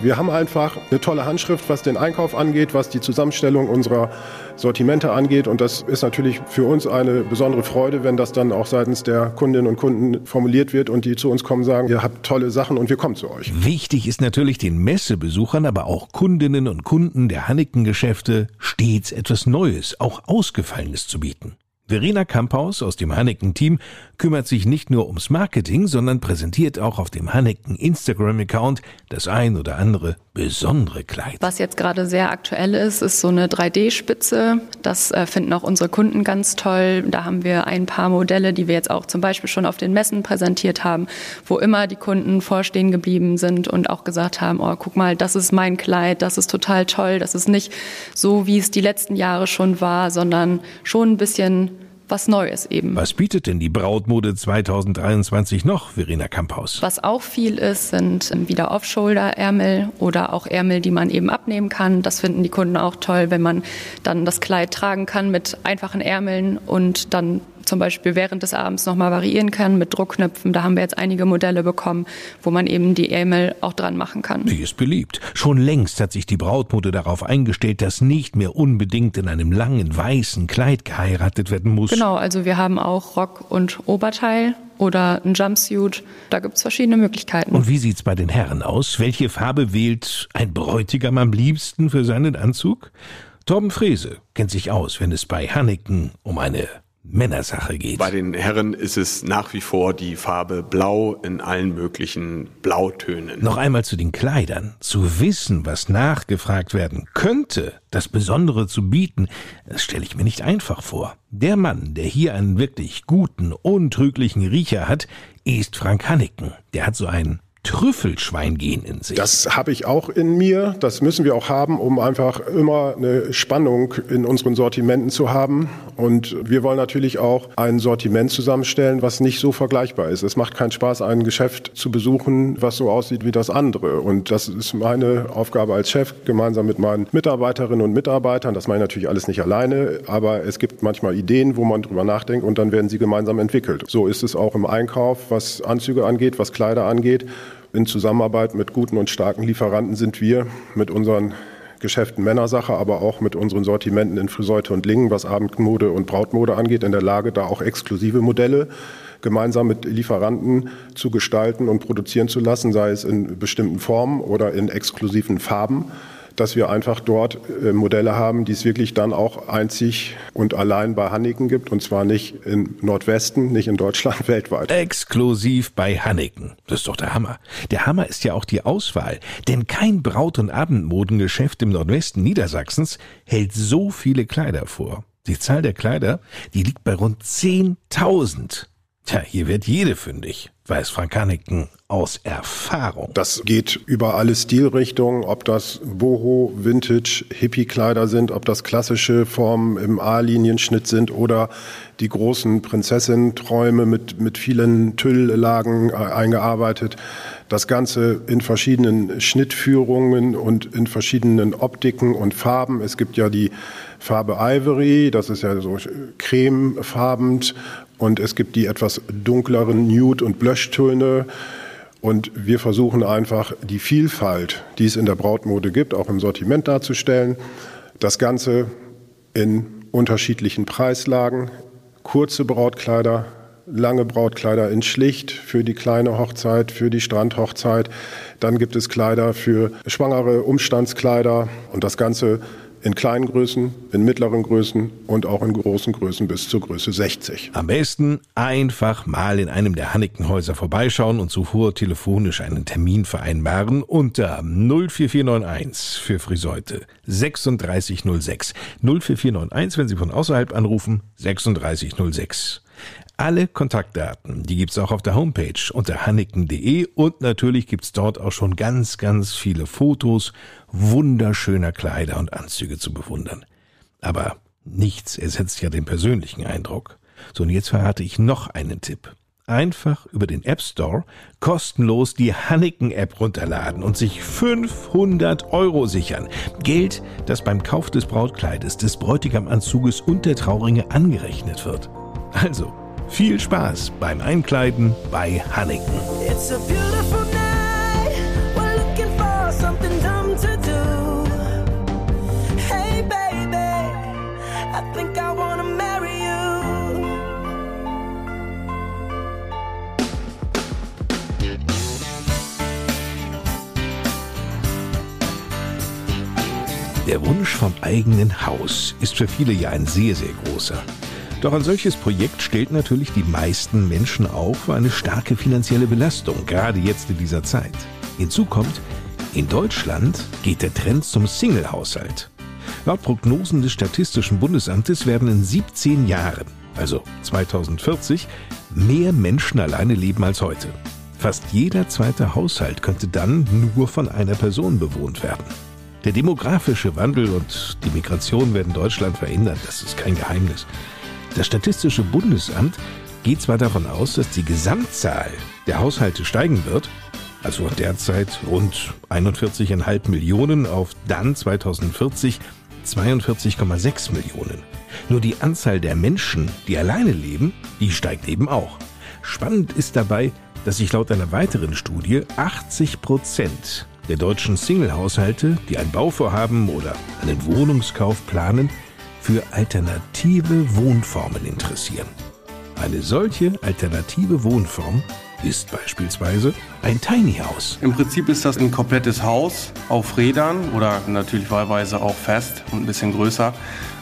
Wir haben einfach eine tolle Handschrift, was den Einkauf angeht, was die Zusammenstellung unserer Sortimente angeht. Und das ist natürlich für uns eine besondere Freude, wenn das dann auch seitens der Kundinnen und Kunden formuliert wird und die zu uns kommen sagen, ihr habt tolle Sachen und wir kommen zu euch. Wichtig ist natürlich den Messebesuchern, aber auch Kundinnen und Kunden der Hanneken-Geschäfte stets etwas Neues, auch Ausgefallenes zu bieten. Verena Kamphaus aus dem Hanneken-Team kümmert sich nicht nur ums Marketing, sondern präsentiert auch auf dem Hanneken Instagram-Account das ein oder andere besondere Kleid. Was jetzt gerade sehr aktuell ist, ist so eine 3D-Spitze. Das äh, finden auch unsere Kunden ganz toll. Da haben wir ein paar Modelle, die wir jetzt auch zum Beispiel schon auf den Messen präsentiert haben, wo immer die Kunden vorstehen geblieben sind und auch gesagt haben, oh, guck mal, das ist mein Kleid, das ist total toll. Das ist nicht so, wie es die letzten Jahre schon war, sondern schon ein bisschen was Neues eben. Was bietet denn die Brautmode 2023 noch, Verena Kamphaus? Was auch viel ist, sind wieder Off-Shoulder-Ärmel oder auch Ärmel, die man eben abnehmen kann. Das finden die Kunden auch toll, wenn man dann das Kleid tragen kann mit einfachen Ärmeln und dann zum Beispiel während des Abends nochmal variieren kann mit Druckknöpfen. Da haben wir jetzt einige Modelle bekommen, wo man eben die E-Mail auch dran machen kann. Die ist beliebt. Schon längst hat sich die Brautmode darauf eingestellt, dass nicht mehr unbedingt in einem langen weißen Kleid geheiratet werden muss. Genau, also wir haben auch Rock und Oberteil oder ein Jumpsuit. Da gibt es verschiedene Möglichkeiten. Und wie sieht's bei den Herren aus? Welche Farbe wählt ein Bräutigam am liebsten für seinen Anzug? Torben Frese kennt sich aus, wenn es bei Hanneken um eine Männersache geht. Bei den Herren ist es nach wie vor die Farbe Blau in allen möglichen Blautönen. Noch einmal zu den Kleidern. Zu wissen, was nachgefragt werden könnte, das Besondere zu bieten, das stelle ich mir nicht einfach vor. Der Mann, der hier einen wirklich guten, untrüglichen Riecher hat, ist Frank Hanneken. Der hat so einen Trüffelschweingehen in sich. Das habe ich auch in mir. Das müssen wir auch haben, um einfach immer eine Spannung in unseren Sortimenten zu haben. Und wir wollen natürlich auch ein Sortiment zusammenstellen, was nicht so vergleichbar ist. Es macht keinen Spaß, ein Geschäft zu besuchen, was so aussieht wie das andere. Und das ist meine Aufgabe als Chef, gemeinsam mit meinen Mitarbeiterinnen und Mitarbeitern. Das mache ich natürlich alles nicht alleine, aber es gibt manchmal Ideen, wo man drüber nachdenkt und dann werden sie gemeinsam entwickelt. So ist es auch im Einkauf, was Anzüge angeht, was Kleider angeht. In Zusammenarbeit mit guten und starken Lieferanten sind wir mit unseren Geschäften Männersache, aber auch mit unseren Sortimenten in Friseute und Lingen, was Abendmode und Brautmode angeht, in der Lage, da auch exklusive Modelle gemeinsam mit Lieferanten zu gestalten und produzieren zu lassen, sei es in bestimmten Formen oder in exklusiven Farben dass wir einfach dort äh, Modelle haben, die es wirklich dann auch einzig und allein bei Hanneken gibt und zwar nicht im Nordwesten, nicht in Deutschland, (laughs) weltweit. Exklusiv bei Hanneken. Das ist doch der Hammer. Der Hammer ist ja auch die Auswahl, denn kein Braut- und Abendmodengeschäft im Nordwesten Niedersachsens hält so viele Kleider vor. Die Zahl der Kleider, die liegt bei rund 10.000. Tja, hier wird jede fündig, weiß Frank Hanneken aus Erfahrung. Das geht über alle Stilrichtungen, ob das Boho, Vintage, Hippie-Kleider sind, ob das klassische Formen im A-Linienschnitt sind oder die großen Prinzessin-Träume mit, mit vielen Tülllagen äh, eingearbeitet. Das Ganze in verschiedenen Schnittführungen und in verschiedenen Optiken und Farben. Es gibt ja die Farbe Ivory, das ist ja so cremefarbend und es gibt die etwas dunkleren Nude- und Blöschtöne. Und wir versuchen einfach die Vielfalt, die es in der Brautmode gibt, auch im Sortiment darzustellen. Das Ganze in unterschiedlichen Preislagen. Kurze Brautkleider, lange Brautkleider in schlicht für die kleine Hochzeit, für die Strandhochzeit. Dann gibt es Kleider für schwangere Umstandskleider und das Ganze in kleinen Größen, in mittleren Größen und auch in großen Größen bis zur Größe 60. Am besten einfach mal in einem der Hannikenhäuser vorbeischauen und zuvor telefonisch einen Termin vereinbaren unter 04491 für Friseute 3606 04491, wenn Sie von außerhalb anrufen, 3606. Alle Kontaktdaten, die gibt's auch auf der Homepage unter hanniken.de und natürlich gibt's dort auch schon ganz, ganz viele Fotos wunderschöner Kleider und Anzüge zu bewundern. Aber nichts ersetzt ja den persönlichen Eindruck. So, und jetzt verrate ich noch einen Tipp. Einfach über den App Store kostenlos die Hanniken-App runterladen und sich 500 Euro sichern. Geld, das beim Kauf des Brautkleides, des Bräutigamanzuges und der Trauringe angerechnet wird. Also, viel Spaß beim Einkleiden bei Hanneken. It's a beautiful night. We're looking for something dumb to do. Hey baby, I think I wanna marry you. Der Wunsch vom eigenen Haus ist für viele ja ein sehr, sehr großer. Doch ein solches Projekt stellt natürlich die meisten Menschen auch für eine starke finanzielle Belastung, gerade jetzt in dieser Zeit. Hinzu kommt, in Deutschland geht der Trend zum Single-Haushalt. Laut Prognosen des Statistischen Bundesamtes werden in 17 Jahren, also 2040, mehr Menschen alleine leben als heute. Fast jeder zweite Haushalt könnte dann nur von einer Person bewohnt werden. Der demografische Wandel und die Migration werden Deutschland verändern, das ist kein Geheimnis. Das Statistische Bundesamt geht zwar davon aus, dass die Gesamtzahl der Haushalte steigen wird, also derzeit rund 41,5 Millionen auf dann 2040 42,6 Millionen. Nur die Anzahl der Menschen, die alleine leben, die steigt eben auch. Spannend ist dabei, dass sich laut einer weiteren Studie 80 Prozent der deutschen Single-Haushalte, die ein Bauvorhaben oder einen Wohnungskauf planen, für alternative Wohnformen interessieren. Eine solche alternative Wohnform ist beispielsweise ein Tiny House. Im Prinzip ist das ein komplettes Haus auf Rädern oder natürlich wahlweise auch fest und ein bisschen größer.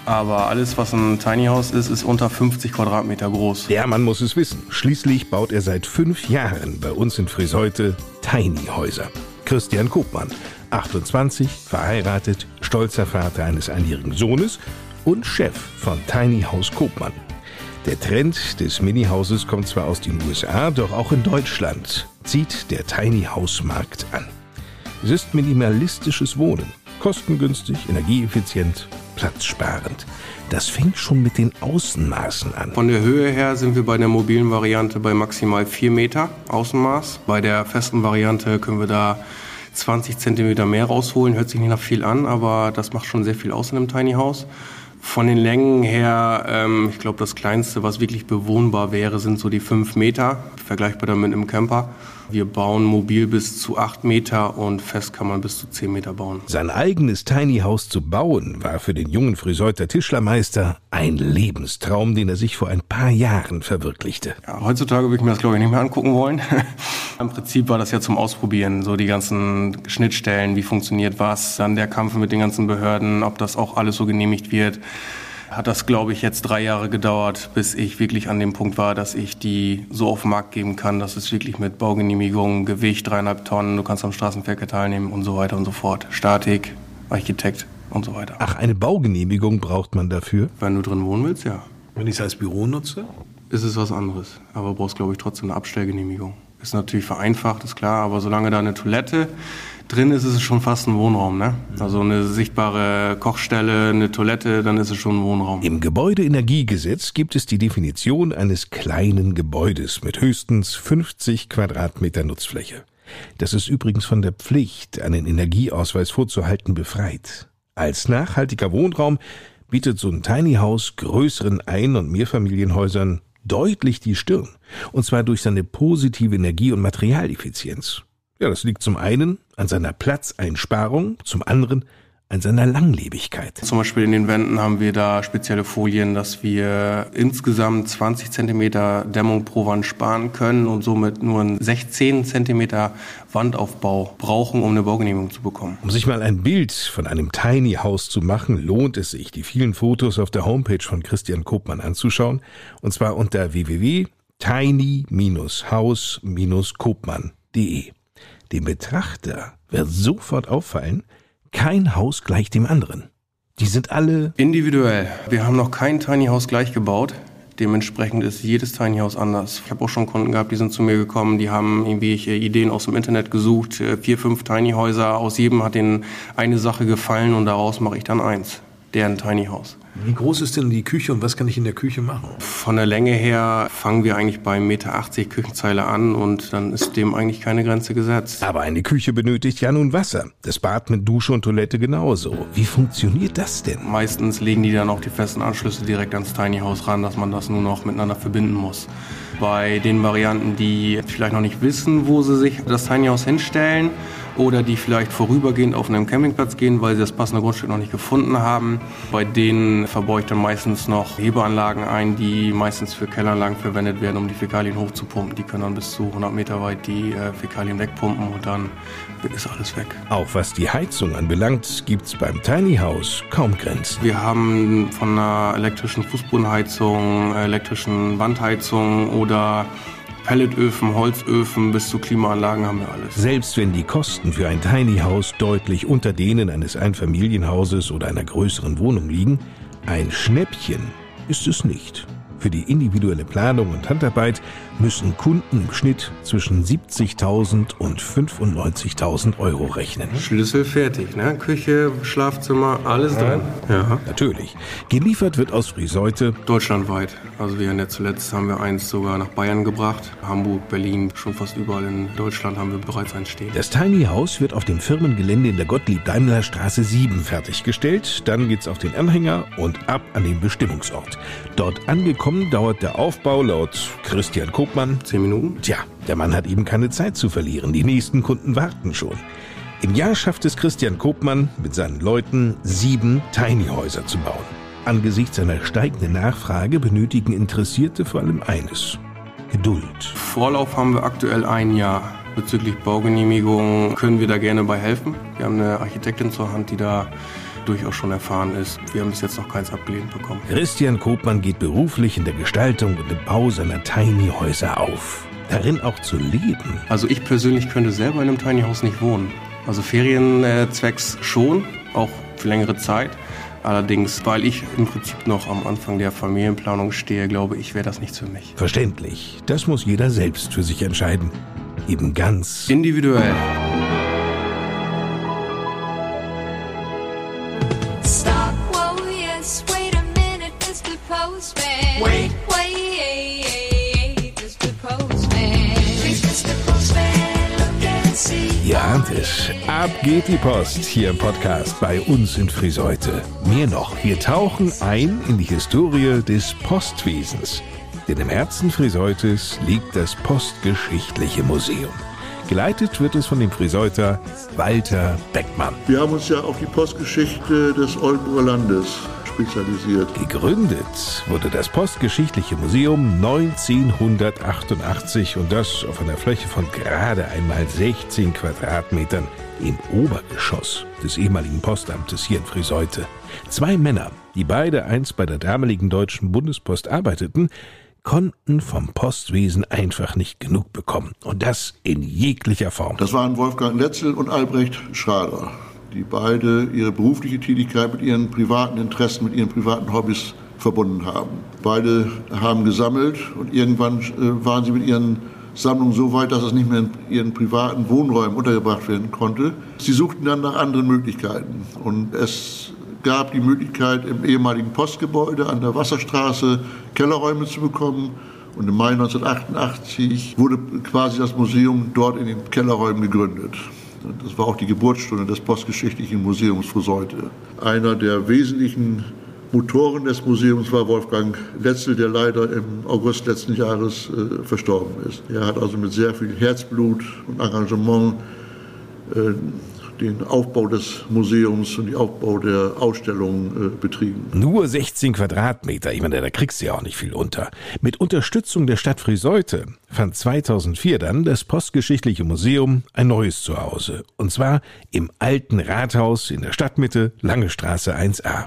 Aber alles, was ein Tiny House ist, ist unter 50 Quadratmeter groß. Der Mann muss es wissen. Schließlich baut er seit fünf Jahren bei uns in Friseute Tiny Häuser. Christian Kopmann, 28, verheiratet, stolzer Vater eines einjährigen Sohnes und Chef von Tiny House Kopmann. Der Trend des Mini-Hauses kommt zwar aus den USA, doch auch in Deutschland zieht der Tiny House Markt an. Es ist minimalistisches Wohnen, kostengünstig, energieeffizient, platzsparend. Das fängt schon mit den Außenmaßen an. Von der Höhe her sind wir bei der mobilen Variante bei maximal 4 Meter Außenmaß. Bei der festen Variante können wir da 20 Zentimeter mehr rausholen. Hört sich nicht nach viel an, aber das macht schon sehr viel aus in einem Tiny House. Von den Längen her, ähm, ich glaube, das kleinste, was wirklich bewohnbar wäre, sind so die fünf Meter, vergleichbar dann mit einem Camper. Wir bauen mobil bis zu 8 Meter und fest kann man bis zu 10 Meter bauen. Sein eigenes Tiny House zu bauen, war für den jungen Friseuter Tischlermeister ein Lebenstraum, den er sich vor ein paar Jahren verwirklichte. Ja, heutzutage würde ich mir das, glaube ich, nicht mehr angucken wollen. (laughs) Im Prinzip war das ja zum Ausprobieren, so die ganzen Schnittstellen, wie funktioniert was, dann der Kampf mit den ganzen Behörden, ob das auch alles so genehmigt wird hat das, glaube ich, jetzt drei Jahre gedauert, bis ich wirklich an dem Punkt war, dass ich die so auf den Markt geben kann, dass es wirklich mit Baugenehmigung, Gewicht, dreieinhalb Tonnen, du kannst am Straßenverkehr teilnehmen und so weiter und so fort. Statik, Architekt und so weiter. Ach, eine Baugenehmigung braucht man dafür? Wenn du drin wohnen willst, ja. Wenn ich es als Büro nutze? Ist es was anderes. Aber du brauchst, glaube ich, trotzdem eine Abstellgenehmigung. Ist natürlich vereinfacht, ist klar, aber solange da eine Toilette drin ist, ist es schon fast ein Wohnraum. Ne? Also eine sichtbare Kochstelle, eine Toilette, dann ist es schon ein Wohnraum. Im Gebäudeenergiegesetz gibt es die Definition eines kleinen Gebäudes mit höchstens 50 Quadratmeter Nutzfläche. Das ist übrigens von der Pflicht, einen Energieausweis vorzuhalten, befreit. Als nachhaltiger Wohnraum bietet so ein Tiny House größeren Ein- und Mehrfamilienhäusern deutlich die Stirn. Und zwar durch seine positive Energie- und Materialeffizienz. Ja, das liegt zum einen an seiner Platzeinsparung, zum anderen an seiner Langlebigkeit. Zum Beispiel in den Wänden haben wir da spezielle Folien, dass wir insgesamt 20 Zentimeter Dämmung pro Wand sparen können und somit nur einen 16 Zentimeter Wandaufbau brauchen, um eine Baugenehmigung zu bekommen. Um sich mal ein Bild von einem Tiny House zu machen, lohnt es sich, die vielen Fotos auf der Homepage von Christian Kopmann anzuschauen, und zwar unter www.tiny-house-kopmann.de. Dem Betrachter wird sofort auffallen, kein Haus gleich dem anderen. Die sind alle individuell. Wir haben noch kein Tiny House gleich gebaut. Dementsprechend ist jedes Tiny House anders. Ich habe auch schon Kunden gehabt, die sind zu mir gekommen, die haben irgendwelche Ideen aus dem Internet gesucht, äh, vier, fünf Tiny Häuser, aus jedem hat ihnen eine Sache gefallen und daraus mache ich dann eins, deren Tiny House. Wie groß ist denn die Küche und was kann ich in der Küche machen? Von der Länge her fangen wir eigentlich bei 1,80 Meter Küchenzeile an und dann ist dem eigentlich keine Grenze gesetzt. Aber eine Küche benötigt ja nun Wasser. Das Bad mit Dusche und Toilette genauso. Wie funktioniert das denn? Meistens legen die dann auch die festen Anschlüsse direkt ans Tiny House ran, dass man das nur noch miteinander verbinden muss. Bei den Varianten, die vielleicht noch nicht wissen, wo sie sich das Tiny House hinstellen, oder die vielleicht vorübergehend auf einen Campingplatz gehen, weil sie das passende Grundstück noch nicht gefunden haben. Bei denen verbaue ich dann meistens noch Hebeanlagen ein, die meistens für Kelleranlagen verwendet werden, um die Fäkalien hochzupumpen. Die können dann bis zu 100 Meter weit die äh, Fäkalien wegpumpen und dann ist alles weg. Auch was die Heizung anbelangt, gibt es beim Tiny House kaum Grenzen. Wir haben von einer elektrischen Fußbodenheizung, elektrischen Wandheizung oder Pelletöfen, Holzöfen bis zu Klimaanlagen haben wir alles. Selbst wenn die Kosten für ein Tiny House deutlich unter denen eines Einfamilienhauses oder einer größeren Wohnung liegen, ein Schnäppchen ist es nicht. Für die individuelle Planung und Handarbeit müssen Kunden im Schnitt zwischen 70.000 und 95.000 Euro rechnen. Schlüssel fertig, ne? Küche, Schlafzimmer, alles ja. drin. Ja. Natürlich. Geliefert wird aus Friseute. Deutschlandweit. Also wir haben ja zuletzt haben wir eins sogar nach Bayern gebracht. Hamburg, Berlin, schon fast überall in Deutschland haben wir bereits eins stehen. Das Tiny House wird auf dem Firmengelände in der Gottlieb-Daimler-Straße 7 fertiggestellt. Dann geht's auf den Anhänger und ab an den Bestimmungsort. Dort angekommen dauert der Aufbau laut Christian Koch Hofmann. Zehn Minuten? Tja, der Mann hat eben keine Zeit zu verlieren. Die nächsten Kunden warten schon. Im Jahr schafft es Christian Kopmann mit seinen Leuten, sieben Tiny-Häuser zu bauen. Angesichts einer steigenden Nachfrage benötigen Interessierte vor allem eines: Geduld. Vorlauf haben wir aktuell ein Jahr. Bezüglich Baugenehmigung können wir da gerne bei helfen. Wir haben eine Architektin zur Hand, die da durchaus schon erfahren ist. Wir haben bis jetzt noch keins abgelehnt bekommen. Christian Kopmann geht beruflich in der Gestaltung und im Bau seiner Tiny Häuser auf. Darin auch zu leben. Also ich persönlich könnte selber in einem Tiny House nicht wohnen. Also Ferienzwecks schon, auch für längere Zeit. Allerdings, weil ich im Prinzip noch am Anfang der Familienplanung stehe, glaube ich, wäre das nichts für mich. Verständlich. Das muss jeder selbst für sich entscheiden. Eben ganz individuell. Geht die Post hier im Podcast bei uns in Friseute. Mehr noch, wir tauchen ein in die Historie des Postwesens. Denn im Herzen Friseutes liegt das Postgeschichtliche Museum. Geleitet wird es von dem Friseuter Walter Beckmann. Wir haben uns ja auf die Postgeschichte des Oldenburger Landes spezialisiert. Gegründet wurde das Postgeschichtliche Museum 1988 und das auf einer Fläche von gerade einmal 16 Quadratmetern im Obergeschoss des ehemaligen Postamtes hier in Friseute. Zwei Männer, die beide einst bei der damaligen Deutschen Bundespost arbeiteten, konnten vom Postwesen einfach nicht genug bekommen. Und das in jeglicher Form. Das waren Wolfgang Letzel und Albrecht Schrader, die beide ihre berufliche Tätigkeit mit ihren privaten Interessen, mit ihren privaten Hobbys verbunden haben. Beide haben gesammelt und irgendwann äh, waren sie mit ihren Sammlungen so weit, dass es nicht mehr in ihren privaten Wohnräumen untergebracht werden konnte. Sie suchten dann nach anderen Möglichkeiten und es gab die Möglichkeit, im ehemaligen Postgebäude an der Wasserstraße Kellerräume zu bekommen. Und im Mai 1988 wurde quasi das Museum dort in den Kellerräumen gegründet. Das war auch die Geburtsstunde des Postgeschichtlichen Museums Friseute. Einer der wesentlichen Motoren des Museums war Wolfgang Letzel, der leider im August letzten Jahres äh, verstorben ist. Er hat also mit sehr viel Herzblut und Engagement äh, den Aufbau des Museums und den Aufbau der Ausstellung äh, betrieben. Nur 16 Quadratmeter, ich meine, da kriegst du ja auch nicht viel unter. Mit Unterstützung der Stadt Friseute fand 2004 dann das Postgeschichtliche Museum ein neues Zuhause. Und zwar im alten Rathaus in der Stadtmitte, Lange Straße 1a.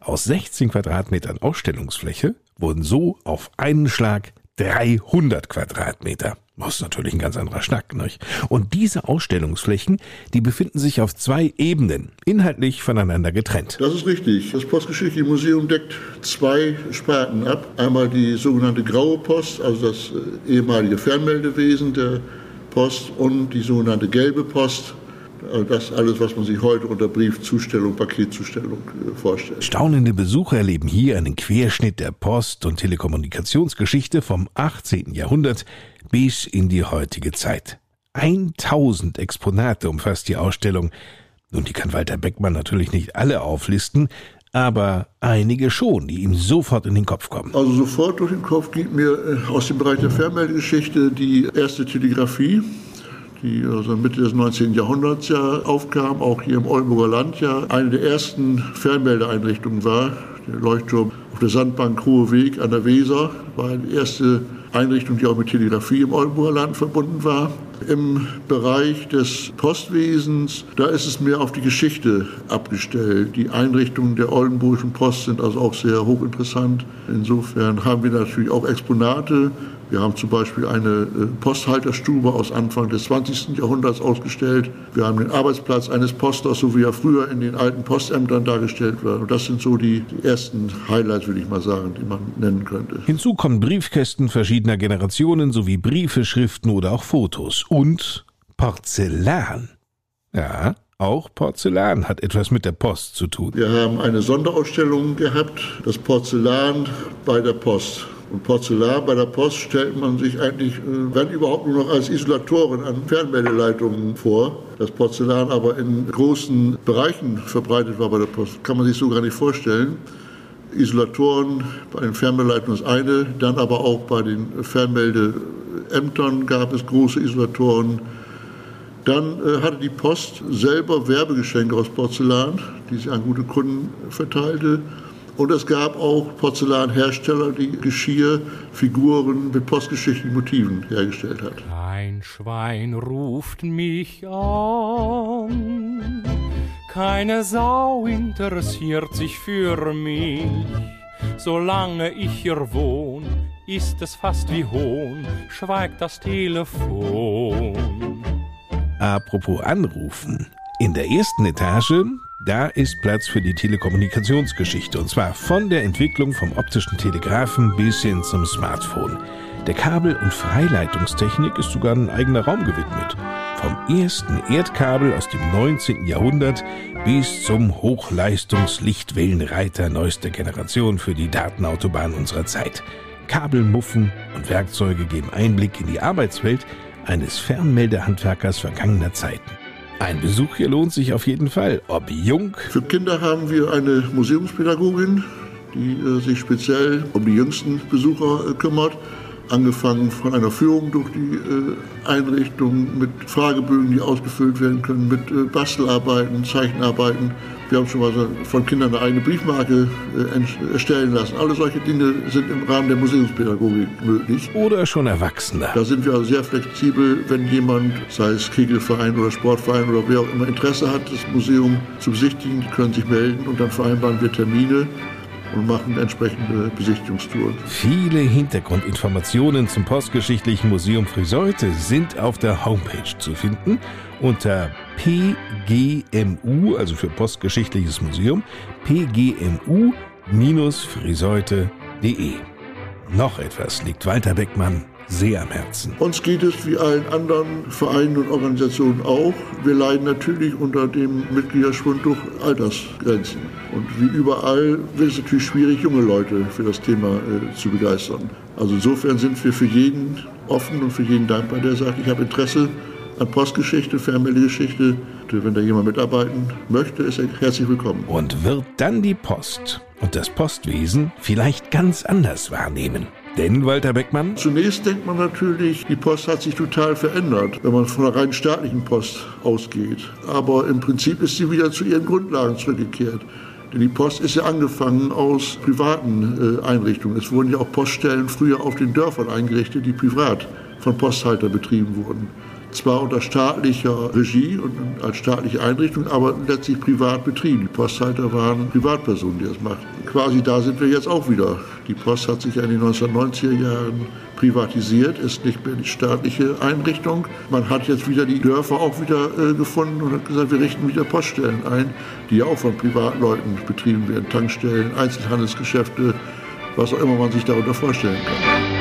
Aus 16 Quadratmetern Ausstellungsfläche wurden so auf einen Schlag 300 Quadratmeter. Das ist natürlich ein ganz anderer Schnack, nicht? Und diese Ausstellungsflächen, die befinden sich auf zwei Ebenen, inhaltlich voneinander getrennt. Das ist richtig. Das Postgeschichtliche Museum deckt zwei Sparten ab. Einmal die sogenannte Graue Post, also das äh, ehemalige Fernmeldewesen der Post und die sogenannte Gelbe Post, also das alles, was man sich heute unter Briefzustellung, Paketzustellung äh, vorstellt. Staunende Besucher erleben hier einen Querschnitt der Post- und Telekommunikationsgeschichte vom 18. Jahrhundert bis in die heutige Zeit. 1000 Exponate umfasst die Ausstellung. Nun, die kann Walter Beckmann natürlich nicht alle auflisten, aber einige schon, die ihm sofort in den Kopf kommen. Also sofort durch den Kopf geht mir äh, aus dem Bereich der Fernmeldegeschichte die erste Telegrafie die also Mitte des 19. Jahrhunderts ja aufkam, auch hier im Oldenburger Land ja eine der ersten Fernmeldeeinrichtungen war. Der Leuchtturm auf der Sandbank Hohe Weg an der Weser war die erste Einrichtung, die auch mit Telegrafie im Oldenburger Land verbunden war. Im Bereich des Postwesens, da ist es mehr auf die Geschichte abgestellt. Die Einrichtungen der Oldenburgischen Post sind also auch sehr hochinteressant. Insofern haben wir natürlich auch Exponate, wir haben zum Beispiel eine äh, Posthalterstube aus Anfang des 20. Jahrhunderts ausgestellt. Wir haben den Arbeitsplatz eines Posters, so wie er früher in den alten Postämtern dargestellt war. Und das sind so die, die ersten Highlights, würde ich mal sagen, die man nennen könnte. Hinzu kommen Briefkästen verschiedener Generationen sowie Briefe, Schriften oder auch Fotos. Und Porzellan. Ja, auch Porzellan hat etwas mit der Post zu tun. Wir haben eine Sonderausstellung gehabt, das Porzellan bei der Post. Und Porzellan bei der Post stellt man sich eigentlich, äh, wenn überhaupt nur noch als Isolatoren an Fernmeldeleitungen vor. Das Porzellan aber in großen Bereichen verbreitet war bei der Post, kann man sich so gar nicht vorstellen. Isolatoren bei den Fernmeldeleitungen ist eine, dann aber auch bei den Fernmeldeämtern gab es große Isolatoren. Dann äh, hatte die Post selber Werbegeschenke aus Porzellan, die sie an gute Kunden verteilte. Und es gab auch Porzellanhersteller, die Geschirr, Figuren mit postgeschichtlichen Motiven hergestellt hat. Ein Schwein ruft mich an, keine Sau interessiert sich für mich. Solange ich hier wohne, ist es fast wie Hohn, schweigt das Telefon. Apropos anrufen. In der ersten Etage da ist Platz für die Telekommunikationsgeschichte und zwar von der Entwicklung vom optischen Telegraphen bis hin zum Smartphone. Der Kabel- und Freileitungstechnik ist sogar ein eigener Raum gewidmet. Vom ersten Erdkabel aus dem 19. Jahrhundert bis zum Hochleistungslichtwellenreiter neuester Generation für die Datenautobahn unserer Zeit. Kabelmuffen und Werkzeuge geben Einblick in die Arbeitswelt eines Fernmeldehandwerkers vergangener Zeiten. Ein Besuch hier lohnt sich auf jeden Fall, ob jung. Für Kinder haben wir eine Museumspädagogin, die äh, sich speziell um die jüngsten Besucher äh, kümmert. angefangen von einer Führung durch die äh, Einrichtung mit Fragebögen, die ausgefüllt werden können, mit äh, Bastelarbeiten, Zeichenarbeiten. Wir haben schon mal so von Kindern eine eigene Briefmarke äh, erstellen lassen. Alle solche Dinge sind im Rahmen der Museumspädagogik möglich. Oder schon Erwachsene. Da sind wir also sehr flexibel, wenn jemand, sei es Kegelverein oder Sportverein oder wer auch immer Interesse hat, das Museum zu besichtigen, die können sich melden und dann vereinbaren wir Termine und machen entsprechende Besichtigungstouren. Viele Hintergrundinformationen zum Postgeschichtlichen Museum Friseute sind auf der Homepage zu finden unter pgmu, also für Postgeschichtliches Museum, pgmu-friseute.de. Noch etwas liegt Walter Beckmann sehr am Herzen. Uns geht es wie allen anderen Vereinen und Organisationen auch. Wir leiden natürlich unter dem Mitgliederschwund durch Altersgrenzen. Und wie überall wird es natürlich schwierig, junge Leute für das Thema äh, zu begeistern. Also insofern sind wir für jeden offen und für jeden dankbar, der sagt, ich habe Interesse an Postgeschichte, Fernmeldegeschichte. Wenn da jemand mitarbeiten möchte, ist er herzlich willkommen. Und wird dann die Post und das Postwesen vielleicht ganz anders wahrnehmen. Denn, Walter Beckmann? Zunächst denkt man natürlich, die Post hat sich total verändert, wenn man von der rein staatlichen Post ausgeht. Aber im Prinzip ist sie wieder zu ihren Grundlagen zurückgekehrt. Denn die Post ist ja angefangen aus privaten äh, Einrichtungen. Es wurden ja auch Poststellen früher auf den Dörfern eingerichtet, die privat von Posthalter betrieben wurden zwar unter staatlicher Regie und als staatliche Einrichtung, aber letztlich privat betrieben. Die Posthalter waren Privatpersonen, die das machten. Quasi da sind wir jetzt auch wieder. Die Post hat sich in den 1990er Jahren privatisiert, ist nicht mehr die staatliche Einrichtung. Man hat jetzt wieder die Dörfer auch wieder äh, gefunden und hat gesagt, wir richten wieder Poststellen ein, die ja auch von Privatleuten betrieben werden. Tankstellen, Einzelhandelsgeschäfte, was auch immer man sich darunter vorstellen kann.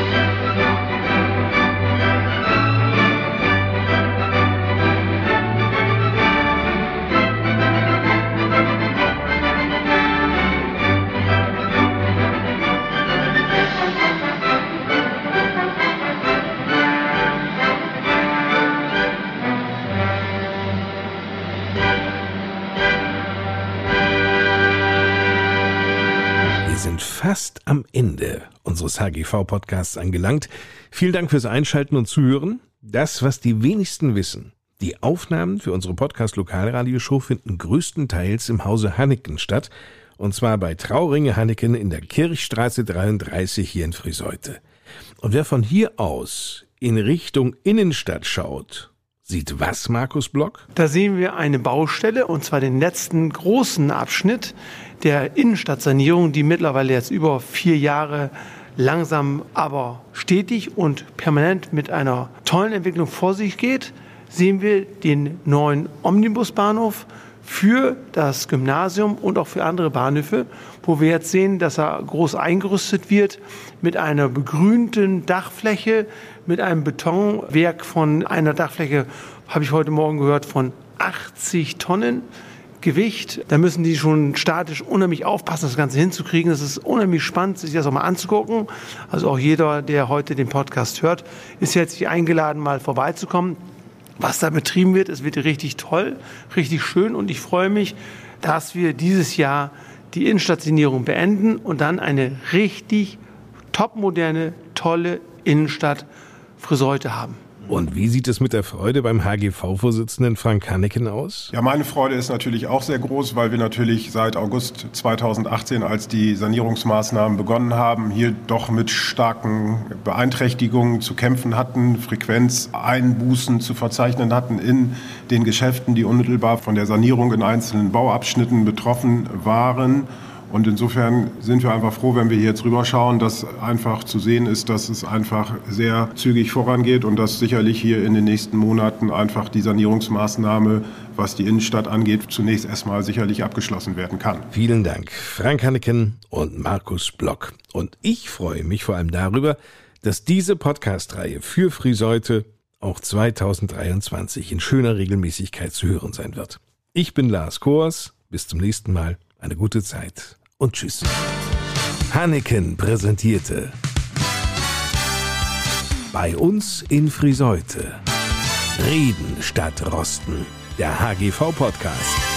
HGV-Podcasts angelangt. Vielen Dank fürs Einschalten und Zuhören. Das, was die wenigsten wissen. Die Aufnahmen für unsere Podcast-Lokalradioshow finden größtenteils im Hause Hanneken statt. Und zwar bei Trauringe Hanneken in der Kirchstraße 33 hier in Friseute. Und wer von hier aus in Richtung Innenstadt schaut, sieht was, Markus Block? Da sehen wir eine Baustelle, und zwar den letzten großen Abschnitt der Innenstadtsanierung, die mittlerweile jetzt über vier Jahre langsam, aber stetig und permanent mit einer tollen Entwicklung vor sich geht, sehen wir den neuen Omnibusbahnhof für das Gymnasium und auch für andere Bahnhöfe, wo wir jetzt sehen, dass er groß eingerüstet wird mit einer begrünten Dachfläche, mit einem Betonwerk von einer Dachfläche, habe ich heute Morgen gehört, von 80 Tonnen. Gewicht. Da müssen die schon statisch unheimlich aufpassen, das Ganze hinzukriegen. Es ist unheimlich spannend, sich das auch mal anzugucken. Also auch jeder, der heute den Podcast hört, ist jetzt eingeladen, mal vorbeizukommen. Was da betrieben wird, es wird richtig toll, richtig schön und ich freue mich, dass wir dieses Jahr die Innenstadtsanierung beenden und dann eine richtig topmoderne, tolle Innenstadt Friseute haben. Und wie sieht es mit der Freude beim HGV-Vorsitzenden Frank Hanneken aus? Ja, meine Freude ist natürlich auch sehr groß, weil wir natürlich seit August 2018, als die Sanierungsmaßnahmen begonnen haben, hier doch mit starken Beeinträchtigungen zu kämpfen hatten, Frequenzeinbußen zu verzeichnen hatten in den Geschäften, die unmittelbar von der Sanierung in einzelnen Bauabschnitten betroffen waren. Und insofern sind wir einfach froh, wenn wir hier jetzt rüberschauen, dass einfach zu sehen ist, dass es einfach sehr zügig vorangeht und dass sicherlich hier in den nächsten Monaten einfach die Sanierungsmaßnahme, was die Innenstadt angeht, zunächst erstmal sicherlich abgeschlossen werden kann. Vielen Dank, Frank Hanneken und Markus Block. Und ich freue mich vor allem darüber, dass diese Podcast-Reihe für Friseute auch 2023 in schöner Regelmäßigkeit zu hören sein wird. Ich bin Lars Kors. Bis zum nächsten Mal. Eine gute Zeit und tschüss. Hanneken präsentierte bei uns in Friseute Reden statt Rosten, der HGV Podcast.